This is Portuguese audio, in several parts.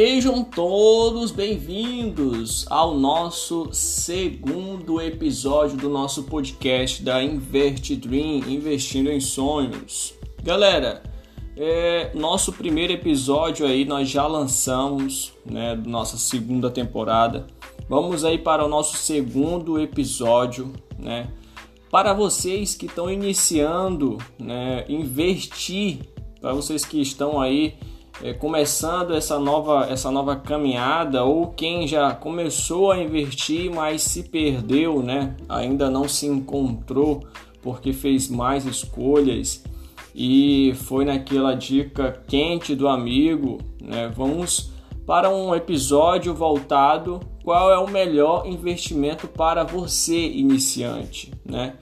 Sejam todos bem-vindos ao nosso segundo episódio do nosso podcast da Invert Dream, investindo em sonhos. Galera, é, nosso primeiro episódio aí nós já lançamos, né, nossa segunda temporada. Vamos aí para o nosso segundo episódio, né? Para vocês que estão iniciando, né, investir, para vocês que estão aí é, começando essa nova, essa nova caminhada ou quem já começou a investir, mas se perdeu, né? Ainda não se encontrou porque fez mais escolhas e foi naquela dica quente do amigo, né? Vamos para um episódio voltado qual é o melhor investimento para você iniciante, né?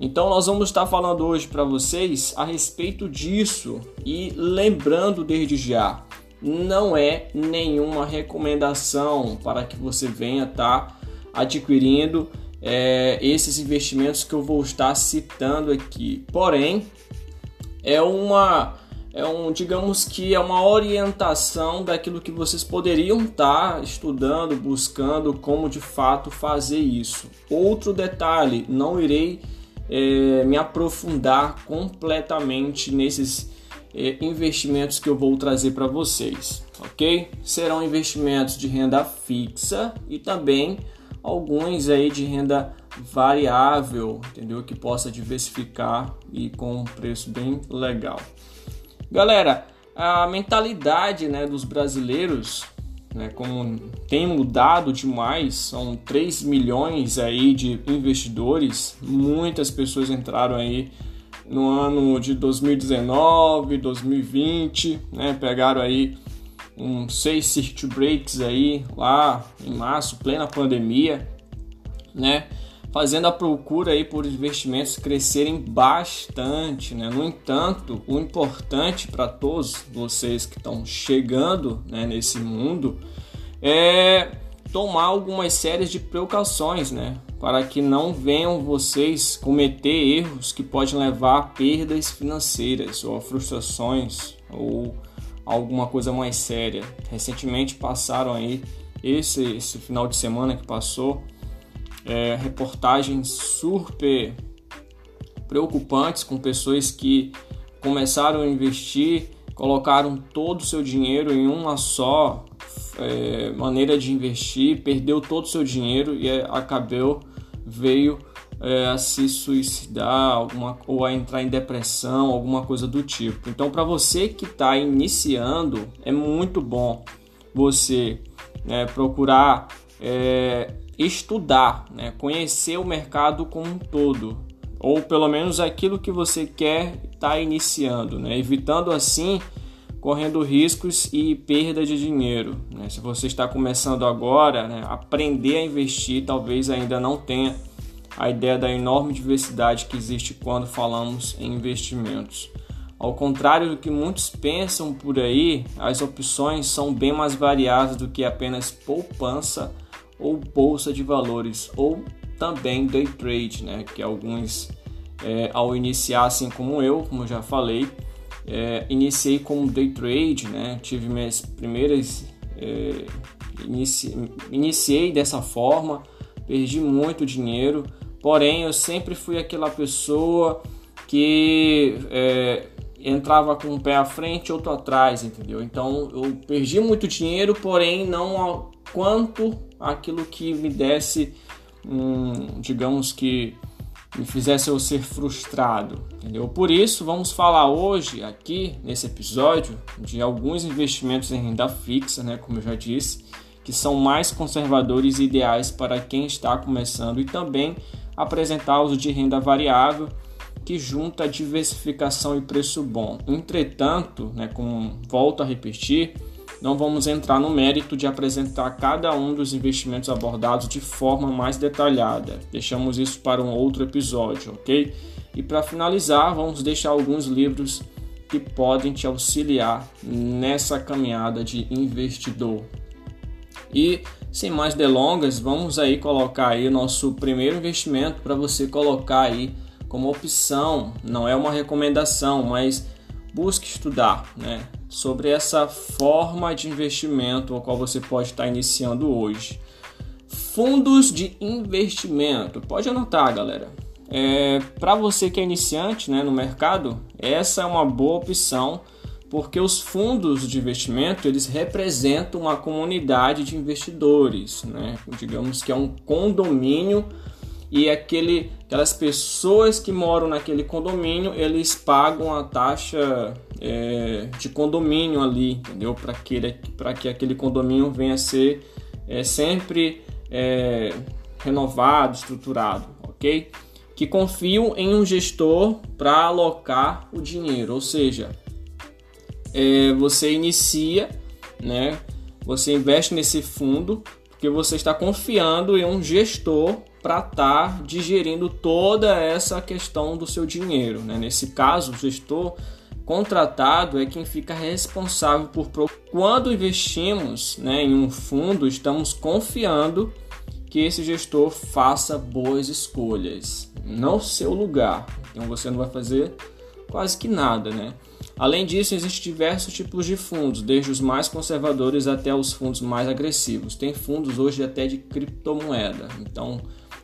Então nós vamos estar falando hoje para vocês a respeito disso e lembrando desde já, não é nenhuma recomendação para que você venha estar tá adquirindo é, esses investimentos que eu vou estar citando aqui. Porém, é uma é um, digamos que é uma orientação daquilo que vocês poderiam estar tá estudando, buscando como de fato fazer isso. Outro detalhe, não irei é, me aprofundar completamente nesses é, investimentos que eu vou trazer para vocês, ok? Serão investimentos de renda fixa e também alguns aí de renda variável, entendeu? Que possa diversificar e com um preço bem legal. Galera, a mentalidade né, dos brasileiros né, como tem mudado demais, são 3 milhões aí de investidores, muitas pessoas entraram aí no ano de 2019, 2020, né, pegaram aí um 6 circuit breaks aí lá em março, plena pandemia, né, fazendo a procura aí por investimentos crescerem bastante, né? No entanto, o importante para todos vocês que estão chegando né, nesse mundo é tomar algumas séries de precauções, né? Para que não venham vocês cometer erros que podem levar a perdas financeiras ou a frustrações ou alguma coisa mais séria. Recentemente passaram aí esse, esse final de semana que passou é, reportagens super preocupantes com pessoas que começaram a investir, colocaram todo o seu dinheiro em uma só é, maneira de investir, perdeu todo o seu dinheiro e é, acabou veio é, a se suicidar alguma, ou a entrar em depressão, alguma coisa do tipo. Então, para você que está iniciando, é muito bom você né, procurar é, estudar, né? conhecer o mercado como um todo, ou pelo menos aquilo que você quer estar tá iniciando, né? evitando assim correndo riscos e perda de dinheiro. Né? Se você está começando agora, né, aprender a investir, talvez ainda não tenha a ideia da enorme diversidade que existe quando falamos em investimentos. Ao contrário do que muitos pensam por aí, as opções são bem mais variadas do que apenas poupança ou bolsa de valores, ou também day trade, né? Que alguns, é, ao iniciar, assim como eu, como já falei, é, iniciei como day trade, né? Tive minhas primeiras. É, inici, iniciei dessa forma, perdi muito dinheiro, porém eu sempre fui aquela pessoa que é, entrava com um pé à frente outro atrás, entendeu? Então eu perdi muito dinheiro, porém não quanto aquilo que me desse, um, digamos que me fizesse eu ser frustrado, entendeu? Por isso, vamos falar hoje aqui nesse episódio de alguns investimentos em renda fixa, né, como eu já disse, que são mais conservadores e ideais para quem está começando e também apresentar os de renda variável que junta diversificação e preço bom. Entretanto, né, como volto a repetir, não vamos entrar no mérito de apresentar cada um dos investimentos abordados de forma mais detalhada. Deixamos isso para um outro episódio, ok? E para finalizar, vamos deixar alguns livros que podem te auxiliar nessa caminhada de investidor. E sem mais delongas, vamos aí colocar aí o nosso primeiro investimento para você colocar aí como opção. Não é uma recomendação, mas busque estudar, né? Sobre essa forma de investimento a qual você pode estar iniciando hoje. Fundos de investimento. Pode anotar, galera. É, Para você que é iniciante né, no mercado, essa é uma boa opção porque os fundos de investimento eles representam uma comunidade de investidores, né? digamos que é um condomínio e aquele, aquelas pessoas que moram naquele condomínio eles pagam a taxa é, de condomínio ali, entendeu? Para que, que aquele condomínio venha a ser é, sempre é, renovado, estruturado, ok? Que confiam em um gestor para alocar o dinheiro, ou seja, é, você inicia, né? Você investe nesse fundo porque você está confiando em um gestor para estar tá digerindo toda essa questão do seu dinheiro. Né? Nesse caso, o gestor contratado é quem fica responsável por quando investimos né, em um fundo, estamos confiando que esse gestor faça boas escolhas no seu lugar. Então você não vai fazer quase que nada, né? Além disso, existem diversos tipos de fundos, desde os mais conservadores até os fundos mais agressivos. Tem fundos hoje até de criptomoeda. Então,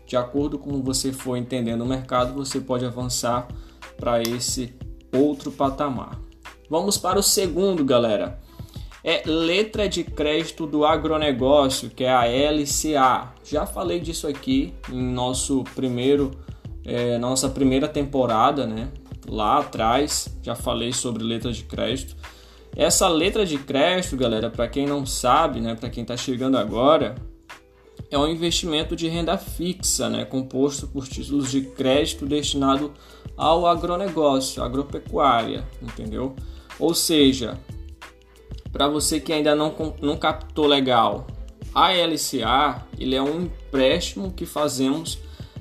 de acordo com você for entendendo o mercado, você pode avançar para esse outro patamar. Vamos para o segundo, galera. É letra de crédito do agronegócio, que é a LCA. Já falei disso aqui em nosso primeiro, é, nossa primeira temporada, né? lá atrás, já falei sobre letra de crédito. Essa letra de crédito, galera, para quem não sabe, né, para quem está chegando agora, é um investimento de renda fixa, né, composto por títulos de crédito destinado ao agronegócio, agropecuária, entendeu? Ou seja, para você que ainda não, não captou legal, a LCA ele é um empréstimo que fazemos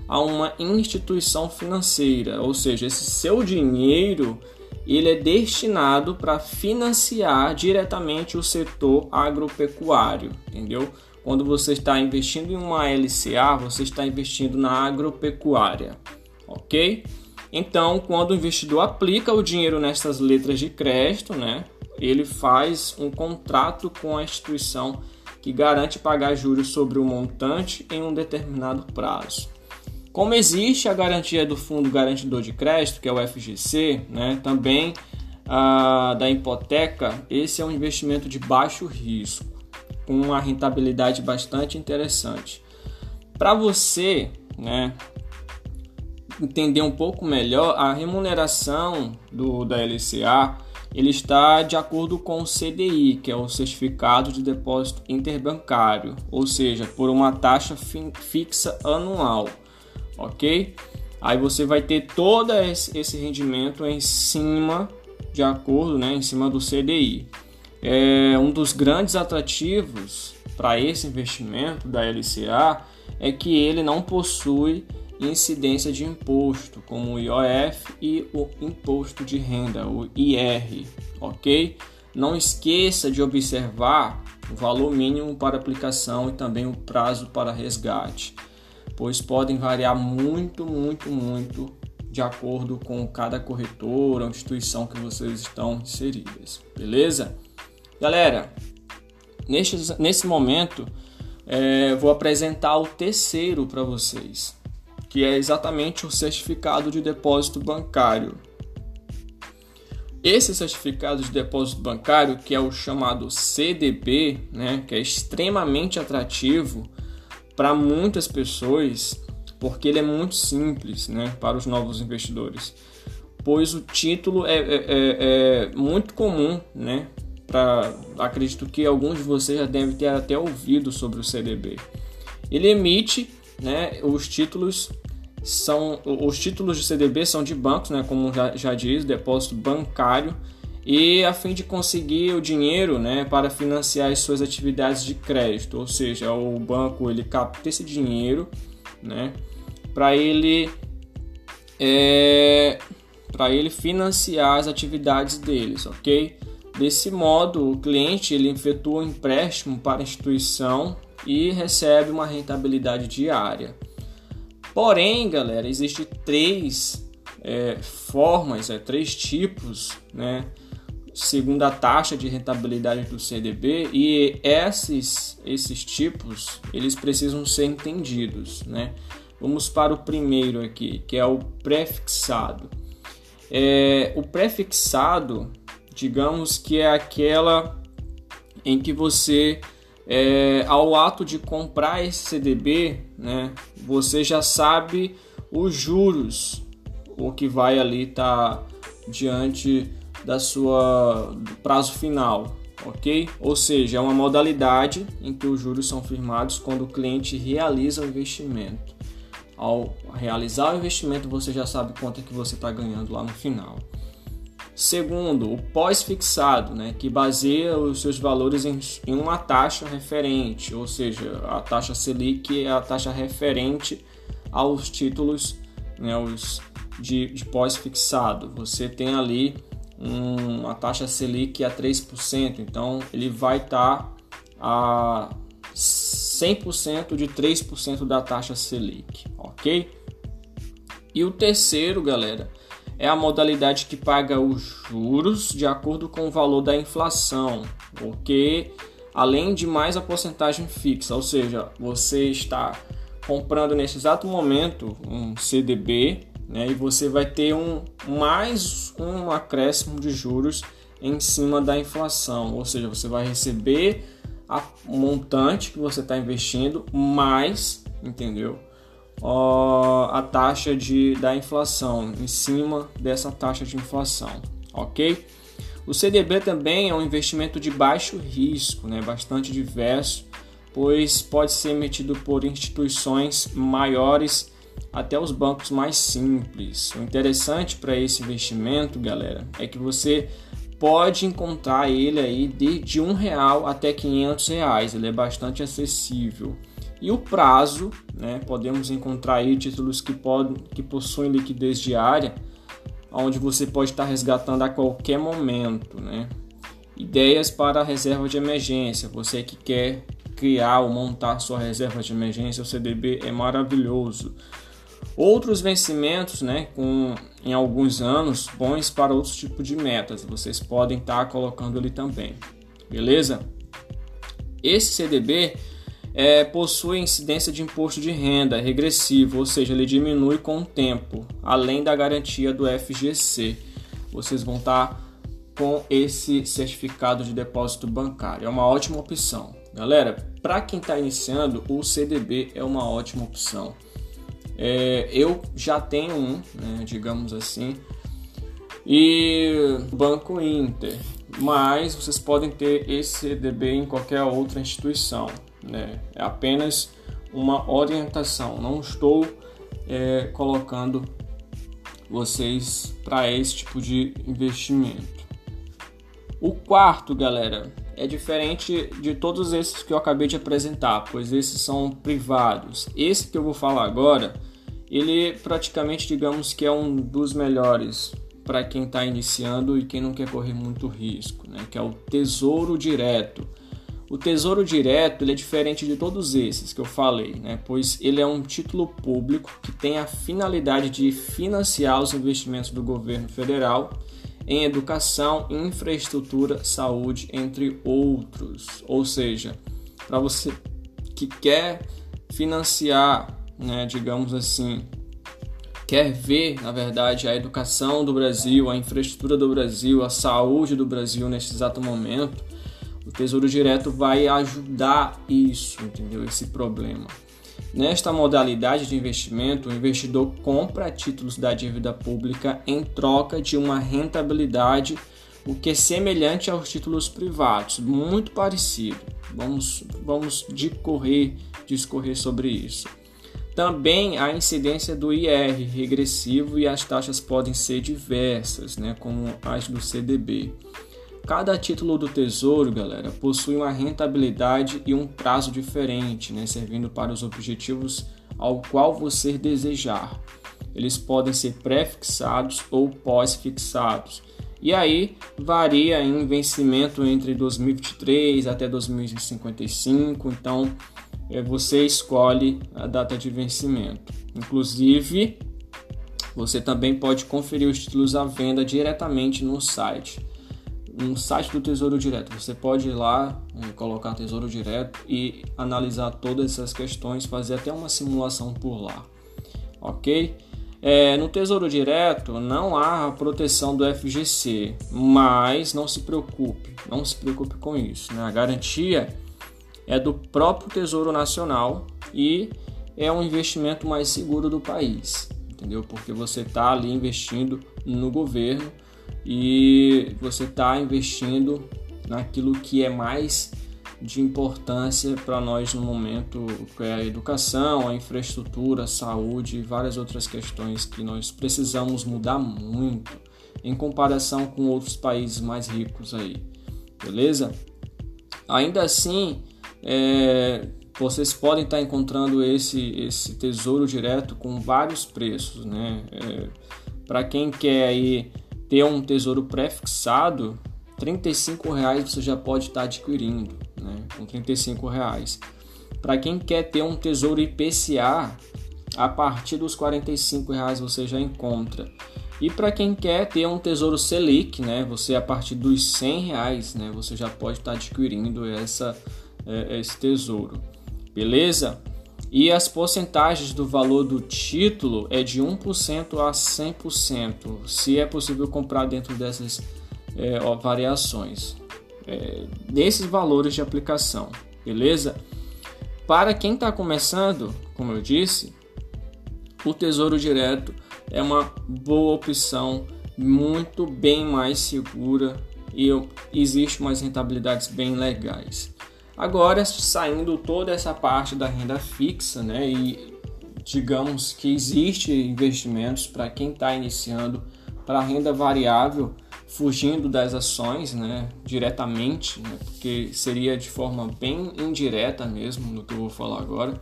a uma instituição financeira, ou seja, esse seu dinheiro ele é destinado para financiar diretamente o setor agropecuário, entendeu? Quando você está investindo em uma LCA, você está investindo na agropecuária, ok? Então, quando o investidor aplica o dinheiro nessas letras de crédito, né, ele faz um contrato com a instituição que garante pagar juros sobre o montante em um determinado prazo. Como existe a garantia do Fundo Garantidor de Crédito, que é o FGC, né, também a, da hipoteca, esse é um investimento de baixo risco, com uma rentabilidade bastante interessante. Para você né, entender um pouco melhor, a remuneração do, da LCA ele está de acordo com o CDI, que é o Certificado de Depósito Interbancário, ou seja, por uma taxa fixa anual ok? Aí você vai ter todo esse rendimento em cima, de acordo, né, em cima do CDI. É, um dos grandes atrativos para esse investimento da LCA é que ele não possui incidência de imposto, como o IOF e o imposto de renda, o IR, ok? Não esqueça de observar o valor mínimo para aplicação e também o prazo para resgate pois podem variar muito, muito, muito de acordo com cada corretora ou instituição que vocês estão inseridas, beleza? Galera, neste, nesse momento é, vou apresentar o terceiro para vocês, que é exatamente o certificado de depósito bancário. Esse certificado de depósito bancário, que é o chamado CDB, né, que é extremamente atrativo, para muitas pessoas, porque ele é muito simples né, para os novos investidores, pois o título é, é, é, é muito comum, né? Acredito que alguns de vocês já devem ter até ouvido sobre o CDB. Ele emite né, os títulos são os títulos de CDB são de bancos, né, como já, já diz, depósito bancário e a fim de conseguir o dinheiro né, para financiar as suas atividades de crédito, ou seja, o banco ele capta esse dinheiro né, para ele é, para ele financiar as atividades deles, ok? Desse modo, o cliente ele efetua um empréstimo para a instituição e recebe uma rentabilidade diária. Porém, galera, existem três é, formas, é, três tipos, né? segundo a taxa de rentabilidade do CDB e esses esses tipos eles precisam ser entendidos, né? Vamos para o primeiro aqui, que é o prefixado. É, o prefixado, digamos que é aquela em que você, é, ao ato de comprar esse CDB, né, você já sabe os juros, o que vai ali estar tá diante da sua prazo final, ok? Ou seja, é uma modalidade em que os juros são firmados quando o cliente realiza o investimento. Ao realizar o investimento, você já sabe quanto é que você está ganhando lá no final. Segundo, o pós-fixado, né, que baseia os seus valores em, em, uma taxa referente, ou seja, a taxa Selic é a taxa referente aos títulos né, os de, de pós-fixado. Você tem ali um, uma taxa Selic a 3%, então ele vai estar tá a 100% de 3% da taxa Selic, ok? E o terceiro, galera, é a modalidade que paga os juros de acordo com o valor da inflação, ok? Além de mais a porcentagem fixa, ou seja, você está comprando nesse exato momento um CDB, né, e você vai ter um mais um acréscimo de juros em cima da inflação, ou seja, você vai receber a montante que você está investindo mais, entendeu? A taxa de, da inflação em cima dessa taxa de inflação, ok? O CDB também é um investimento de baixo risco, né, bastante diverso, pois pode ser emitido por instituições maiores até os bancos mais simples. O interessante para esse investimento, galera, é que você pode encontrar ele aí de, de um real até 500 reais. Ele é bastante acessível. E o prazo, né, podemos encontrar aí títulos que, podem, que possuem liquidez diária, onde você pode estar resgatando a qualquer momento. Né? Ideias para a reserva de emergência. Você que quer criar ou montar sua reserva de emergência, o CDB é maravilhoso. Outros vencimentos, né, com em alguns anos, bons para outros tipos de metas, vocês podem estar colocando ali também, beleza? Esse CDB é, possui incidência de imposto de renda regressivo, ou seja, ele diminui com o tempo, além da garantia do FGC. Vocês vão estar com esse certificado de depósito bancário, é uma ótima opção. Galera, para quem está iniciando, o CDB é uma ótima opção. É, eu já tenho um, né, digamos assim, e Banco Inter, mas vocês podem ter esse CDB em qualquer outra instituição. Né? É apenas uma orientação. Não estou é, colocando vocês para esse tipo de investimento. O quarto, galera, é diferente de todos esses que eu acabei de apresentar, pois esses são privados. Esse que eu vou falar agora, ele praticamente digamos que é um dos melhores para quem está iniciando e quem não quer correr muito risco, né? que é o Tesouro Direto. O Tesouro Direto ele é diferente de todos esses que eu falei, né? pois ele é um título público que tem a finalidade de financiar os investimentos do governo federal em educação, infraestrutura, saúde, entre outros. Ou seja, para você que quer financiar, né, digamos assim, quer ver, na verdade, a educação do Brasil, a infraestrutura do Brasil, a saúde do Brasil nesse exato momento, o Tesouro Direto vai ajudar isso, entendeu? Esse problema. Nesta modalidade de investimento, o investidor compra títulos da dívida pública em troca de uma rentabilidade, o que é semelhante aos títulos privados, muito parecido. Vamos, vamos discorrer, discorrer sobre isso. Também a incidência do IR regressivo e as taxas podem ser diversas, né, como as do CDB. Cada título do Tesouro, galera, possui uma rentabilidade e um prazo diferente, né, servindo para os objetivos ao qual você desejar. Eles podem ser pré-fixados ou pós-fixados. E aí varia em vencimento entre 2023 até 2055, então é, você escolhe a data de vencimento. Inclusive, você também pode conferir os títulos à venda diretamente no site um site do Tesouro Direto. Você pode ir lá, é, colocar Tesouro Direto e analisar todas essas questões, fazer até uma simulação por lá, ok? É, no Tesouro Direto não há proteção do FGC, mas não se preocupe, não se preocupe com isso. Né? A garantia é do próprio Tesouro Nacional e é um investimento mais seguro do país, entendeu? Porque você está ali investindo no governo e você está investindo naquilo que é mais de importância para nós no momento, que é a educação, a infraestrutura, a saúde e várias outras questões que nós precisamos mudar muito em comparação com outros países mais ricos aí, beleza? Ainda assim, é, vocês podem estar encontrando esse, esse tesouro direto com vários preços, né? É, para quem quer aí ter um tesouro pré-fixado, 35 reais você já pode estar adquirindo, né? Com 35 reais. Para quem quer ter um tesouro IPCA, a partir dos 45 reais você já encontra. E para quem quer ter um tesouro Selic, né? Você a partir dos 100 reais, né? Você já pode estar adquirindo essa, é, esse tesouro, beleza? E as porcentagens do valor do título é de 1% a 100%, se é possível comprar dentro dessas é, ó, variações, é, desses valores de aplicação, beleza? Para quem está começando, como eu disse, o Tesouro Direto é uma boa opção, muito bem mais segura e existe umas rentabilidades bem legais. Agora, saindo toda essa parte da renda fixa, né, e digamos que existe investimentos para quem está iniciando para renda variável, fugindo das ações, né, diretamente, né, porque seria de forma bem indireta mesmo no que eu vou falar agora.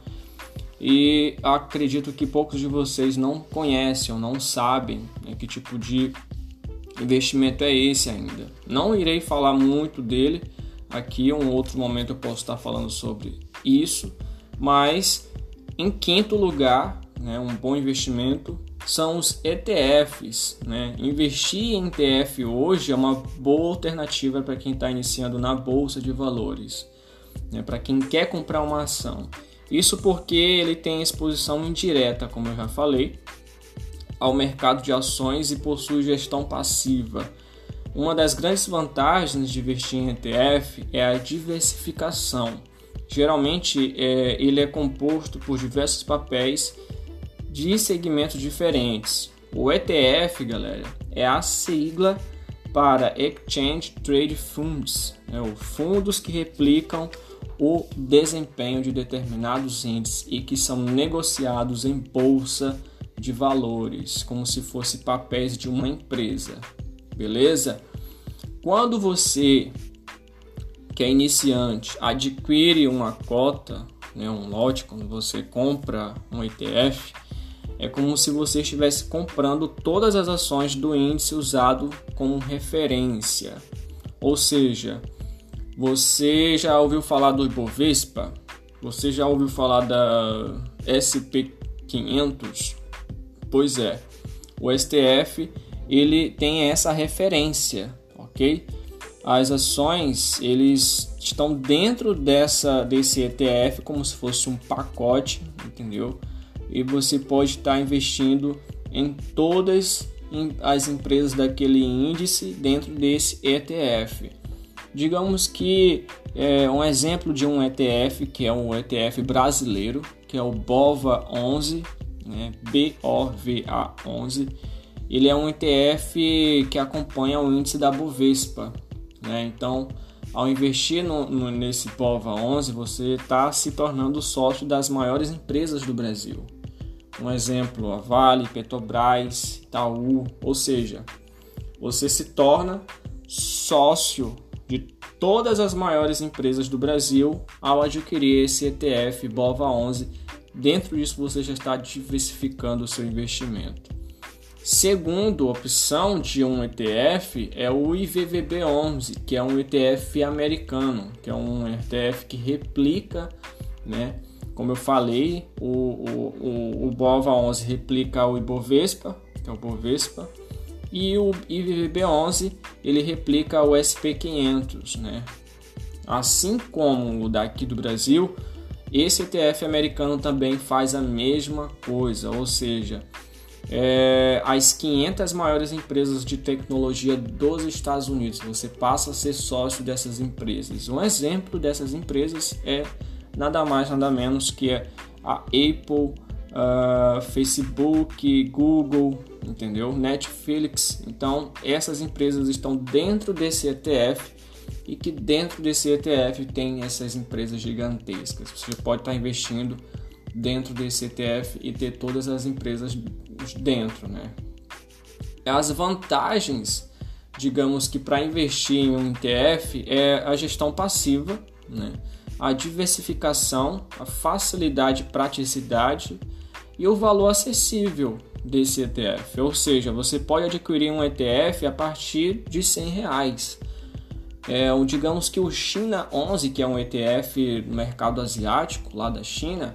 E acredito que poucos de vocês não conhecem ou não sabem né, que tipo de investimento é esse ainda. Não irei falar muito dele aqui, um outro momento eu posso estar falando sobre isso, mas em quinto lugar, né, um bom investimento são os ETFs. Né? Investir em ETF hoje é uma boa alternativa para quem está iniciando na bolsa de valores, né? para quem quer comprar uma ação. Isso porque ele tem exposição indireta, como eu já falei, ao mercado de ações e possui gestão passiva. Uma das grandes vantagens de investir em ETF é a diversificação. Geralmente, é, ele é composto por diversos papéis de segmentos diferentes. O ETF, galera, é a sigla para Exchange Trade Funds, né, os fundos que replicam o desempenho de determinados índices e que são negociados em bolsa de valores, como se fosse papéis de uma empresa. Beleza? Quando você que é iniciante adquire uma cota, né, um lote, quando você compra um ETF, é como se você estivesse comprando todas as ações do índice usado como referência. Ou seja, você já ouviu falar do Ibovespa? Você já ouviu falar da SP500? Pois é, o STF ele tem essa referência, ok? As ações eles estão dentro dessa desse ETF como se fosse um pacote, entendeu? e você pode estar investindo em todas as empresas daquele índice dentro desse ETF. Digamos que é um exemplo de um ETF que é um ETF brasileiro, que é o BOVA 11, né? BOVA 11. Ele é um ETF que acompanha o índice da Bovespa, né? Então, ao investir no, no, nesse BOVA 11, você está se tornando sócio das maiores empresas do Brasil. Um exemplo, a Vale, Petrobras, Itaú, ou seja, você se torna sócio de todas as maiores empresas do Brasil ao adquirir esse ETF BOVA11. Dentro disso você já está diversificando o seu investimento. Segunda opção de um ETF é o IVVB11, que é um ETF americano, que é um ETF que replica, né, como eu falei, o, o, o, o BOVA 11 replica o Ibovespa, que é o Bovespa, E o IVVB11 ele replica o SP500, né? Assim como o daqui do Brasil, esse ETF americano também faz a mesma coisa, ou seja, é, as 500 maiores empresas de tecnologia dos Estados Unidos. Você passa a ser sócio dessas empresas. Um exemplo dessas empresas é nada mais nada menos que a Apple, uh, Facebook, Google, entendeu? Netflix. Então essas empresas estão dentro desse ETF e que dentro desse ETF tem essas empresas gigantescas. Você pode estar investindo dentro desse ETF e ter todas as empresas dentro, né? As vantagens, digamos que para investir em um ETF é a gestão passiva, né? A diversificação, a facilidade e praticidade e o valor acessível desse ETF. Ou seja, você pode adquirir um ETF a partir de 100 reais. É, digamos que o China 11, que é um ETF no mercado asiático lá da China,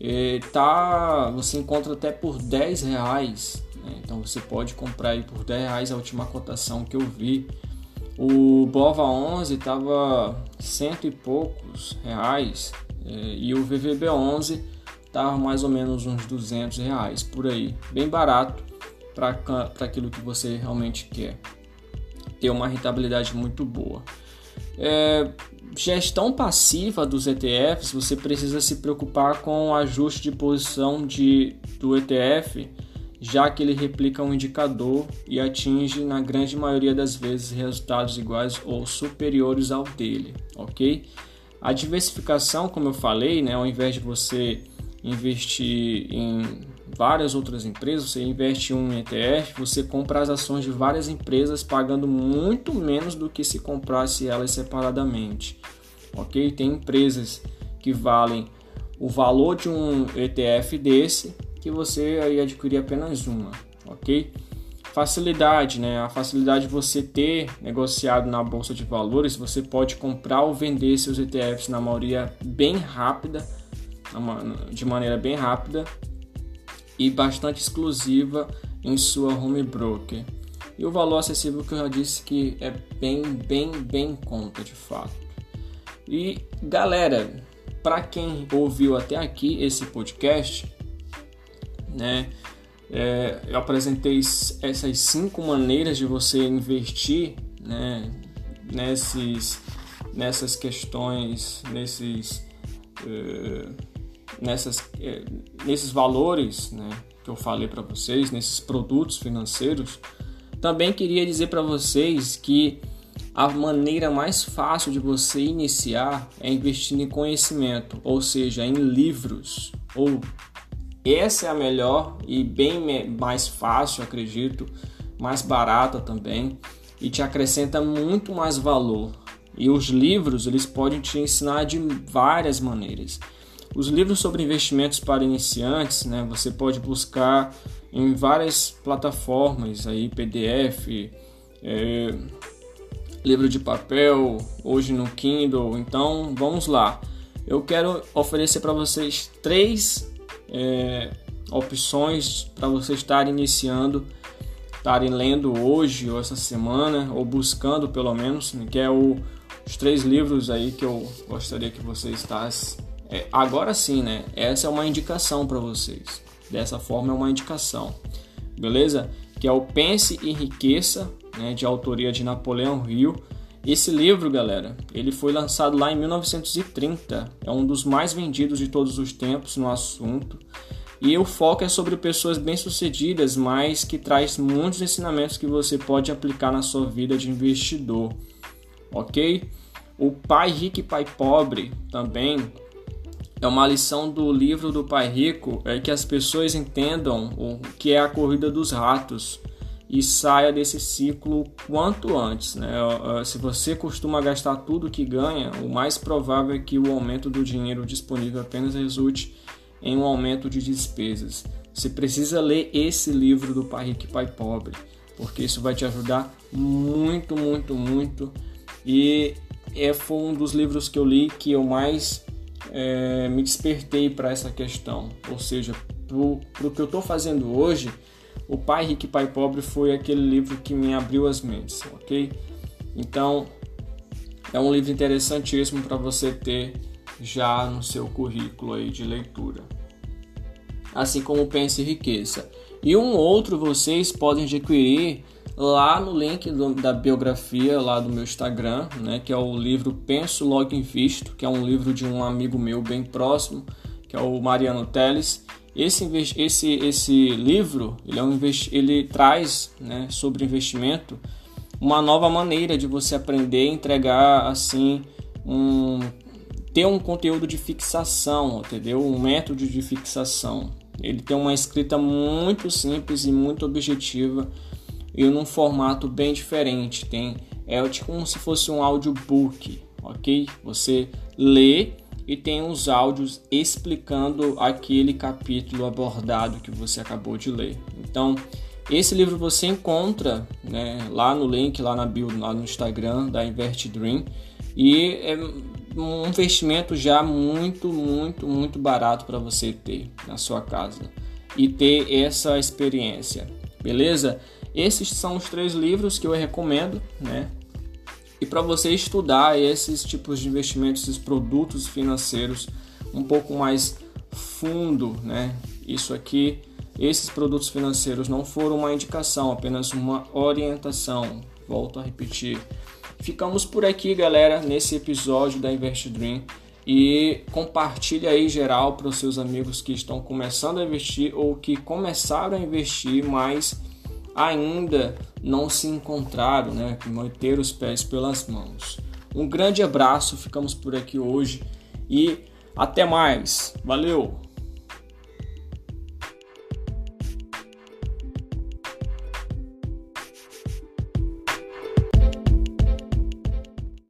é, tá, você encontra até por 10 reais. Né? Então você pode comprar aí por 10 reais a última cotação que eu vi. O Bova 11 estava cento e poucos reais é, e o VVB 11 estava mais ou menos uns 200 reais por aí, bem barato para aquilo que você realmente quer ter uma rentabilidade muito boa. É, gestão passiva dos ETFs, você precisa se preocupar com o ajuste de posição de, do ETF, já que ele replica um indicador e atinge, na grande maioria das vezes, resultados iguais ou superiores ao dele, ok? A diversificação, como eu falei, né, ao invés de você investir em várias outras empresas, você investe em um ETF, você compra as ações de várias empresas pagando muito menos do que se comprasse elas separadamente. Ok? Tem empresas que valem o valor de um ETF desse que você aí adquirir apenas uma, ok? Facilidade, né? A facilidade de você ter negociado na bolsa de valores, você pode comprar ou vender seus ETFs na maioria bem rápida, de maneira bem rápida e bastante exclusiva em sua home broker. E o valor acessível que eu já disse que é bem, bem, bem conta de fato. E galera, para quem ouviu até aqui esse podcast, né, é, eu apresentei essas cinco maneiras de você investir, né, nesses, nessas questões, nesses uh, nessas, é, nesses valores né, que eu falei para vocês, nesses produtos financeiros, também queria dizer para vocês que a maneira mais fácil de você iniciar é investindo em conhecimento, ou seja, em livros. Ou essa é a melhor e bem mais fácil, acredito, mais barata também e te acrescenta muito mais valor. E os livros, eles podem te ensinar de várias maneiras. Os livros sobre investimentos para iniciantes, né, você pode buscar em várias plataformas, aí PDF, é, livro de papel, hoje no Kindle. Então, vamos lá. Eu quero oferecer para vocês três é, opções para vocês estarem iniciando, estarem lendo hoje ou essa semana, ou buscando pelo menos, né, que é o, os três livros aí que eu gostaria que vocês estivessem é, agora sim, né? Essa é uma indicação para vocês. Dessa forma é uma indicação, beleza? Que é o Pense e Enriqueça, né? De autoria de Napoleão Hill. Esse livro, galera, ele foi lançado lá em 1930. É um dos mais vendidos de todos os tempos no assunto. E o foco é sobre pessoas bem-sucedidas, mas que traz muitos ensinamentos que você pode aplicar na sua vida de investidor. Ok? O Pai Rico e Pai Pobre também é uma lição do livro do Pai Rico é que as pessoas entendam o que é a corrida dos ratos e saia desse ciclo quanto antes. Né? Se você costuma gastar tudo que ganha, o mais provável é que o aumento do dinheiro disponível apenas resulte em um aumento de despesas. Você precisa ler esse livro do Pai Rico e Pai Pobre, porque isso vai te ajudar muito, muito, muito. E é, foi um dos livros que eu li que eu mais é, me despertei para essa questão. Ou seja, para o que eu estou fazendo hoje, O Pai Rico e Pai Pobre foi aquele livro que me abriu as mentes, ok? Então, é um livro interessantíssimo para você ter já no seu currículo aí de leitura. Assim como Pense e Riqueza. E um outro vocês podem adquirir lá no link do, da biografia lá do meu Instagram, né, que é o livro Penso Logo Invisto, que é um livro de um amigo meu bem próximo, que é o Mariano Teles. Esse, esse, esse livro ele, é um ele traz né, sobre investimento uma nova maneira de você aprender a entregar assim um ter um conteúdo de fixação, entendeu? Um método de fixação. Ele tem uma escrita muito simples e muito objetiva e num formato bem diferente. Tem é tipo como se fosse um audiobook, ok? Você lê e tem os áudios explicando aquele capítulo abordado que você acabou de ler. Então, esse livro você encontra né, lá no link, lá na bio, lá no Instagram da Invert Dream. E é um investimento já muito, muito, muito barato para você ter na sua casa e ter essa experiência, beleza? Esses são os três livros que eu recomendo, né? E para você estudar esses tipos de investimentos, esses produtos financeiros um pouco mais fundo, né? Isso aqui, esses produtos financeiros não foram uma indicação, apenas uma orientação. Volto a repetir. Ficamos por aqui, galera, nesse episódio da Invest Dream. E compartilhe aí geral para os seus amigos que estão começando a investir ou que começaram a investir, mas ainda não se encontraram, né? Manter os pés pelas mãos. Um grande abraço, ficamos por aqui hoje e até mais. Valeu!